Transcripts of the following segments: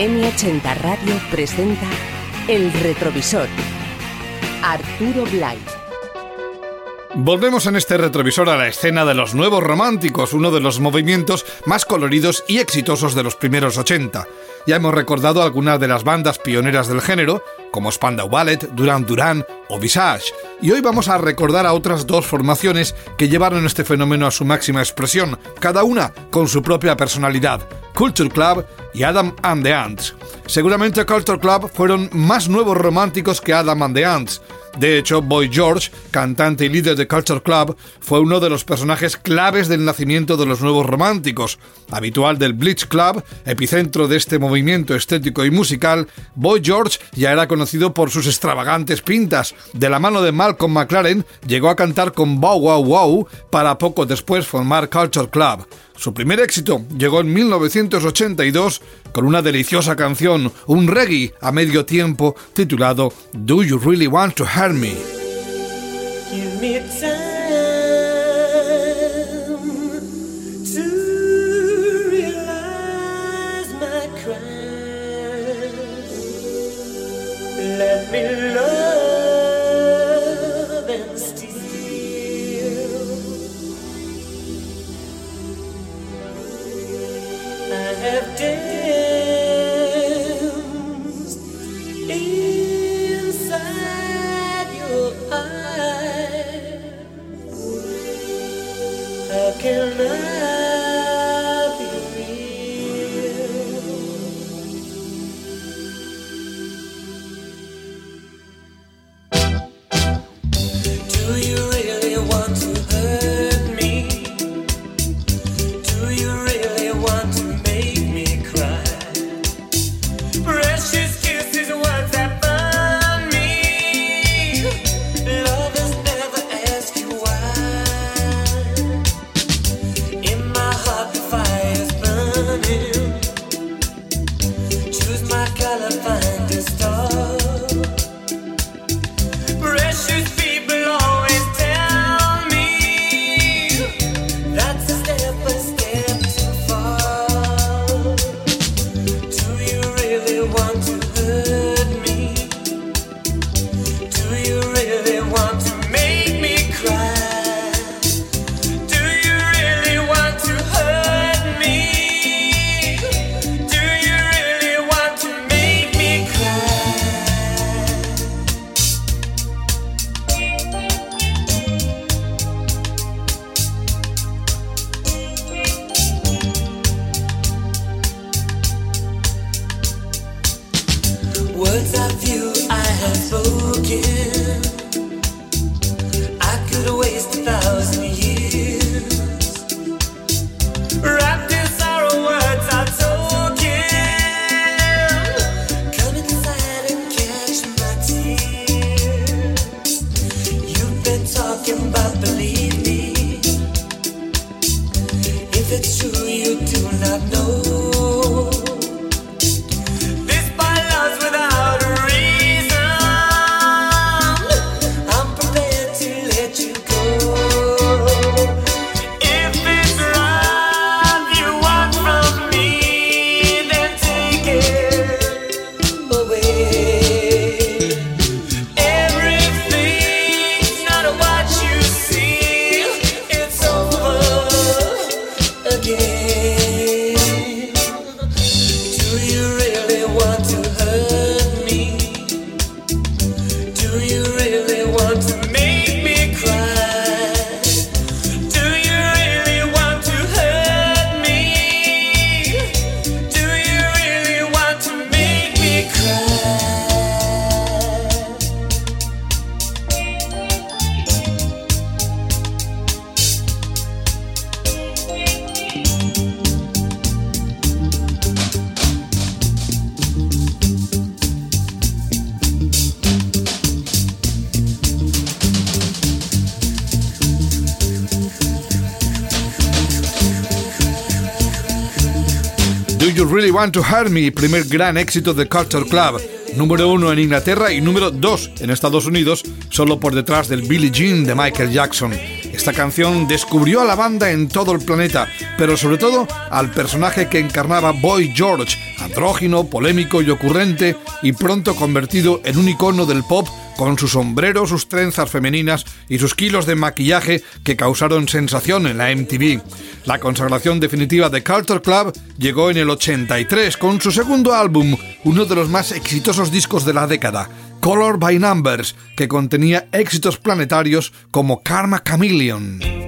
M80 Radio presenta El Retrovisor. Arturo Blay. Volvemos en este retrovisor a la escena de los nuevos románticos, uno de los movimientos más coloridos y exitosos de los primeros 80. Ya hemos recordado algunas de las bandas pioneras del género, como Spandau Ballet, Duran Duran o Visage, y hoy vamos a recordar a otras dos formaciones que llevaron este fenómeno a su máxima expresión, cada una con su propia personalidad, Culture Club y Adam and the Ants. Seguramente Culture Club fueron más nuevos románticos que Adam and the Ants. De hecho, Boy George, cantante y líder de Culture Club, fue uno de los personajes claves del nacimiento de los nuevos románticos. Habitual del Bleach Club, epicentro de este movimiento estético y musical, Boy George ya era conocido por sus extravagantes pintas. De la mano de Malcolm McLaren, llegó a cantar con Bow Wow Wow para poco después formar Culture Club. Su primer éxito llegó en 1982 con una deliciosa canción, un reggae a medio tiempo titulado Do You Really Want to Hurt Me? Really Want to Hurt Me, primer gran éxito de Culture Club, número uno en Inglaterra y número dos en Estados Unidos, solo por detrás del Billie Jean de Michael Jackson. Esta canción descubrió a la banda en todo el planeta, pero sobre todo al personaje que encarnaba Boy George, andrógino, polémico y ocurrente, y pronto convertido en un icono del pop con su sombrero, sus trenzas femeninas y sus kilos de maquillaje que causaron sensación en la MTV. La consagración definitiva de Culture Club llegó en el 83 con su segundo álbum, uno de los más exitosos discos de la década, Color by Numbers, que contenía éxitos planetarios como Karma Chameleon.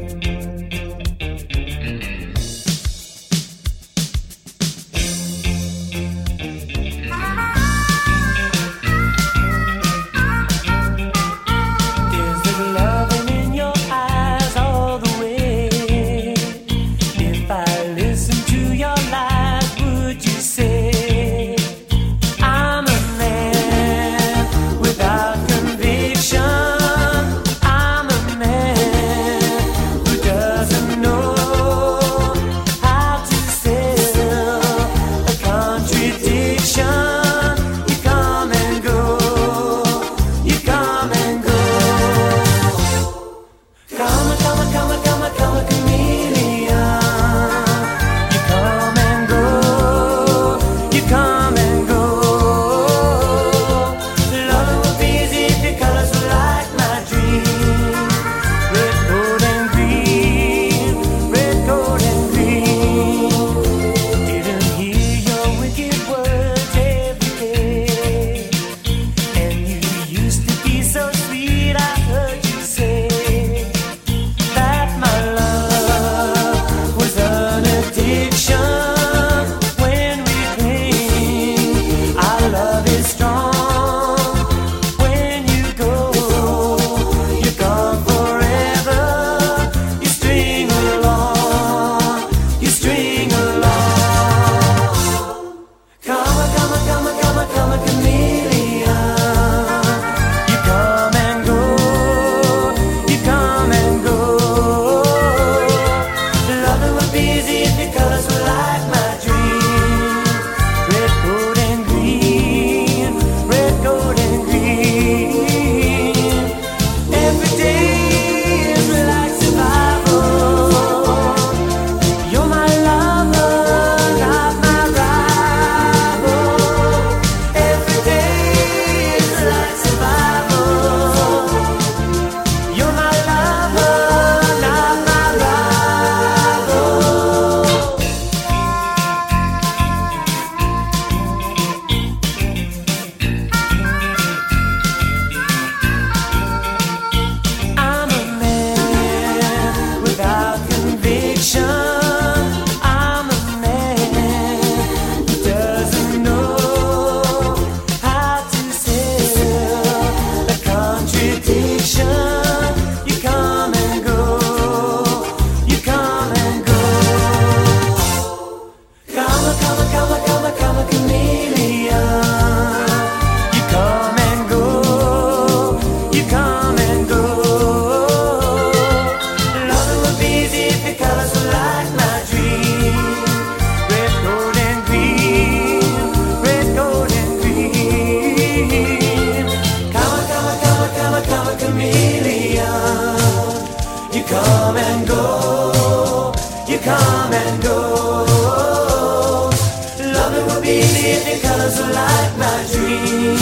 believe the colors are like my dream,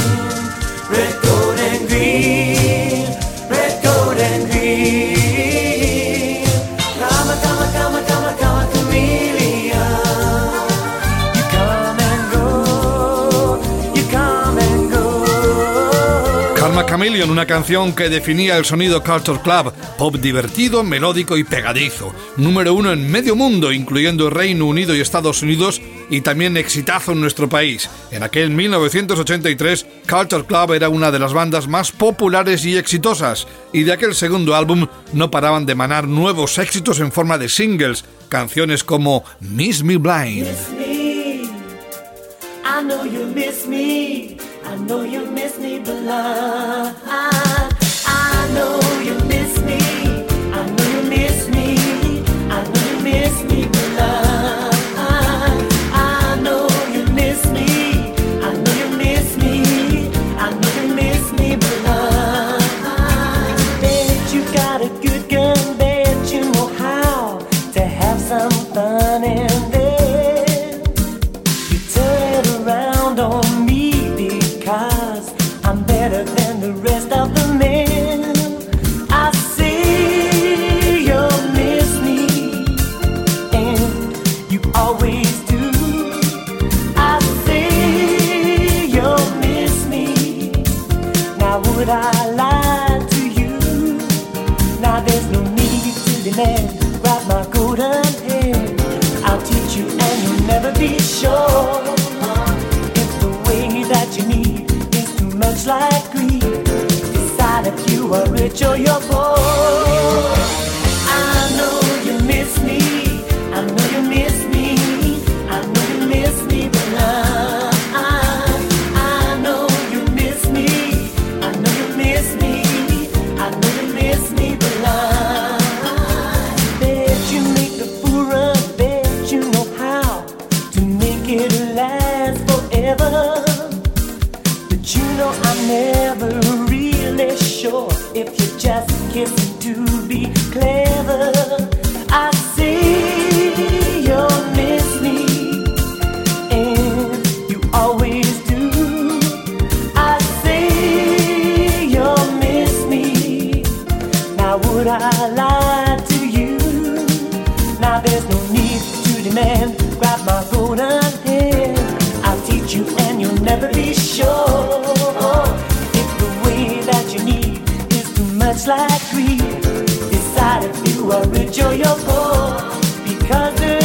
red, gold, and green. Una canción que definía el sonido Culture Club, pop divertido, melódico y pegadizo. Número uno en medio mundo, incluyendo Reino Unido y Estados Unidos, y también exitazo en nuestro país. En aquel 1983, Culture Club era una de las bandas más populares y exitosas, y de aquel segundo álbum no paraban de emanar nuevos éxitos en forma de singles, canciones como Miss Me Blind. Love. 就要破 Now would I lie to you? Now there's no need to demand. Grab my golden hand. I'll teach you, and you'll never be sure if the way that you need is too much like greed. Decide if you are rich or you're poor, because.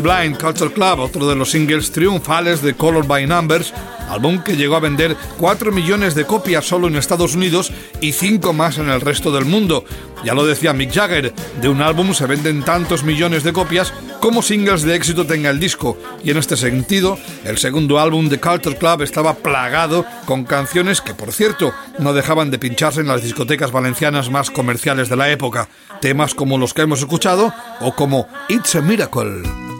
Blind Culture Club, otro de los singles triunfales de Color by Numbers, álbum que llegó a vender 4 millones de copias solo en Estados Unidos y 5 más en el resto del mundo. Ya lo decía Mick Jagger, de un álbum se venden tantos millones de copias como singles de éxito tenga el disco, y en este sentido, el segundo álbum de Culture Club estaba plagado con canciones que, por cierto, no dejaban de pincharse en las discotecas valencianas más comerciales de la época, temas como los que hemos escuchado o como It's a Miracle.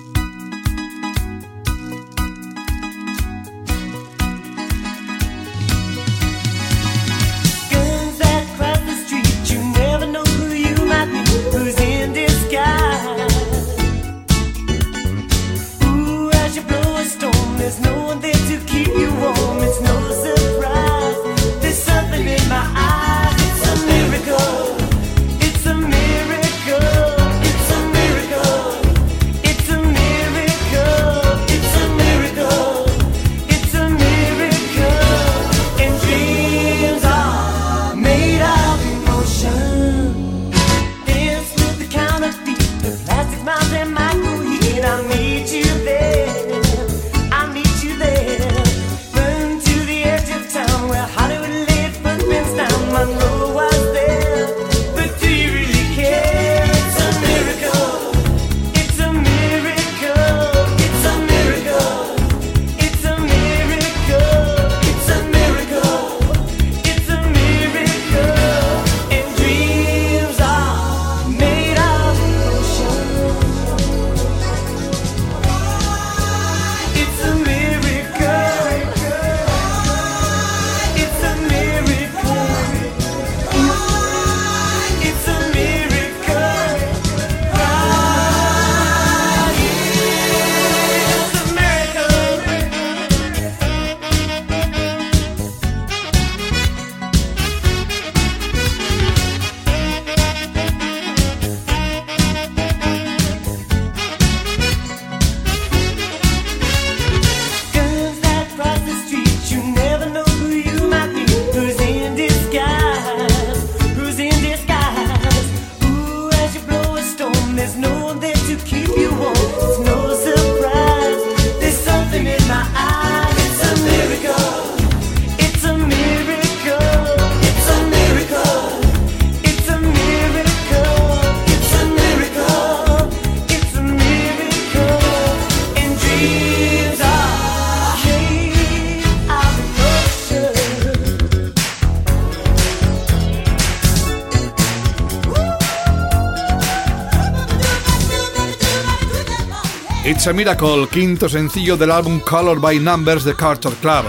It's a Miracle, quinto sencillo del álbum Color by Numbers de Carter Club.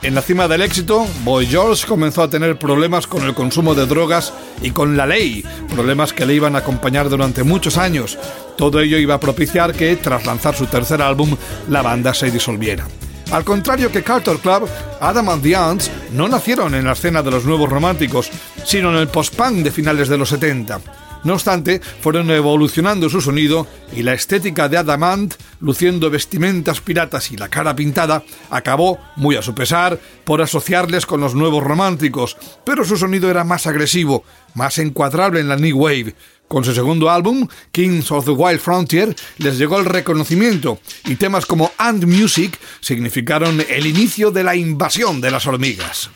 En la cima del éxito, Boy George comenzó a tener problemas con el consumo de drogas y con la ley, problemas que le iban a acompañar durante muchos años. Todo ello iba a propiciar que, tras lanzar su tercer álbum, la banda se disolviera. Al contrario que Carter Club, Adam and the Ants no nacieron en la escena de los nuevos románticos, sino en el post-punk de finales de los 70. No obstante, fueron evolucionando su sonido y la estética de Adamant, luciendo vestimentas piratas y la cara pintada, acabó, muy a su pesar, por asociarles con los nuevos románticos, pero su sonido era más agresivo, más encuadrable en la New Wave. Con su segundo álbum, Kings of the Wild Frontier, les llegó el reconocimiento y temas como And Music significaron el inicio de la invasión de las hormigas.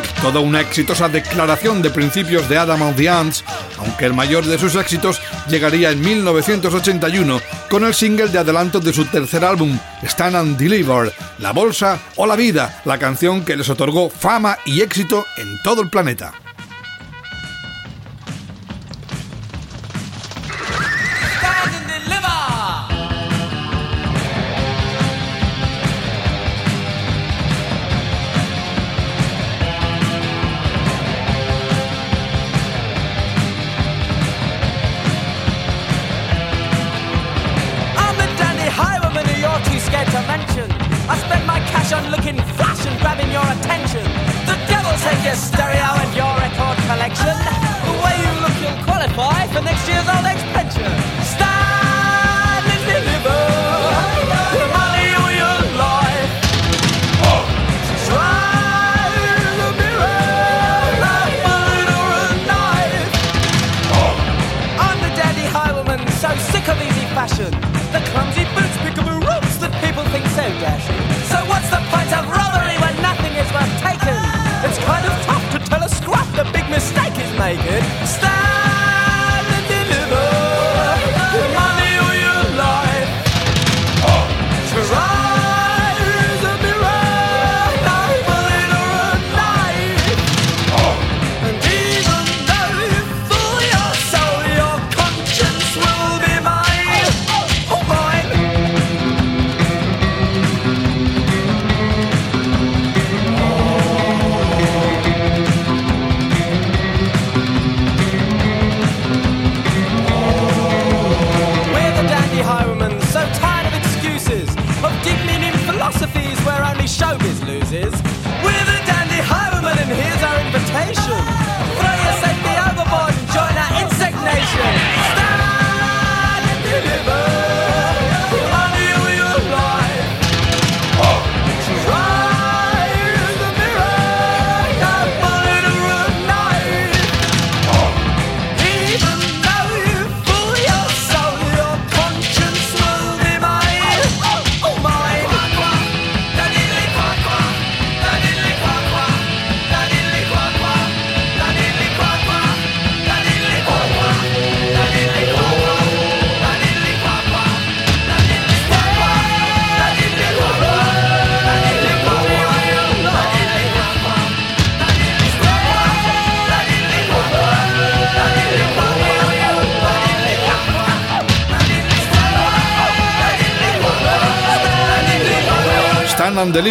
Toda una exitosa declaración de principios de Adam and the Ants, aunque el mayor de sus éxitos llegaría en 1981 con el single de adelanto de su tercer álbum, Stand and Deliver, La Bolsa o La Vida, la canción que les otorgó fama y éxito en todo el planeta.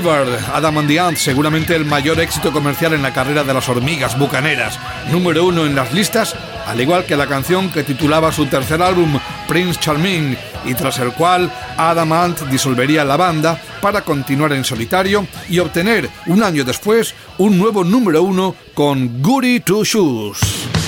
Adam and the Ant, seguramente el mayor éxito comercial en la carrera de las hormigas bucaneras, número uno en las listas, al igual que la canción que titulaba su tercer álbum, Prince Charming, y tras el cual Adam Ant disolvería la banda para continuar en solitario y obtener, un año después, un nuevo número uno con Goody Two Shoes.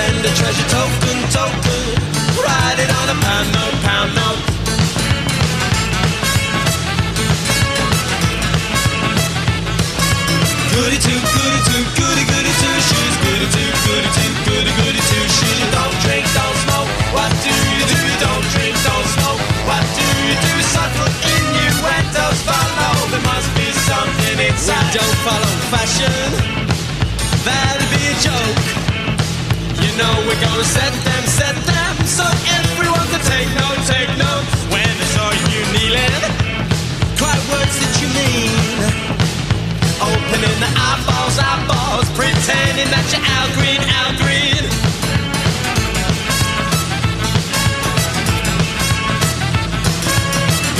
Send a treasure token, token. Write it on a pound note, pound note. Goody two, goody two, goody goody two shoes. Goody two, goody two, goody goody two shoes. Don't drink, don't smoke. What do you do? Don't drink, don't smoke. What do you do? Subtle innuendos follow. There must be something inside. We don't follow fashion. Gonna set them, set them, so everyone can take note, take note. When they saw you kneeling, cry words that you mean. Opening the eyeballs, eyeballs, pretending that you're Al Green, Al Green.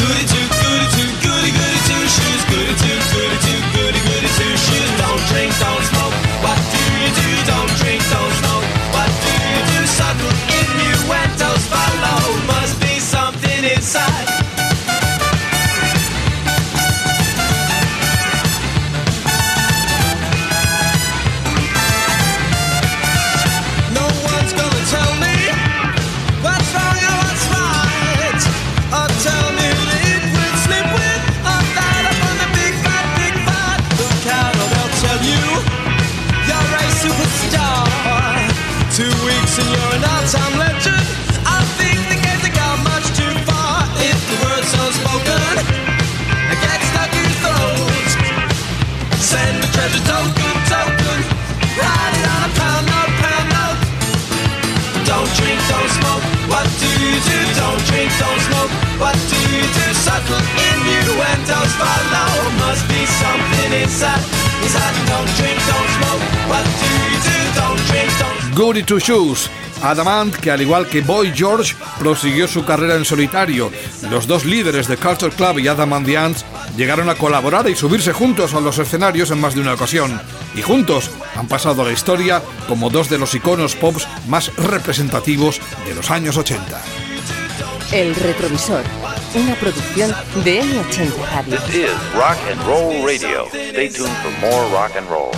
Goody two, goody two, goody goody two shoes. Goody two, goody two, goody goody two shoes. Don't drink, don't don't Goody Two Shoes. Adamant, que al igual que Boy George, prosiguió su carrera en solitario. Los dos líderes de Culture Club y Adamant the Ants llegaron a colaborar y subirse juntos a los escenarios en más de una ocasión. Y juntos han pasado a la historia como dos de los iconos pops más representativos de los años 80. El retrovisor una producción de M80 Radio. This is Rock and Roll Radio. Stay tuned for more rock and roll.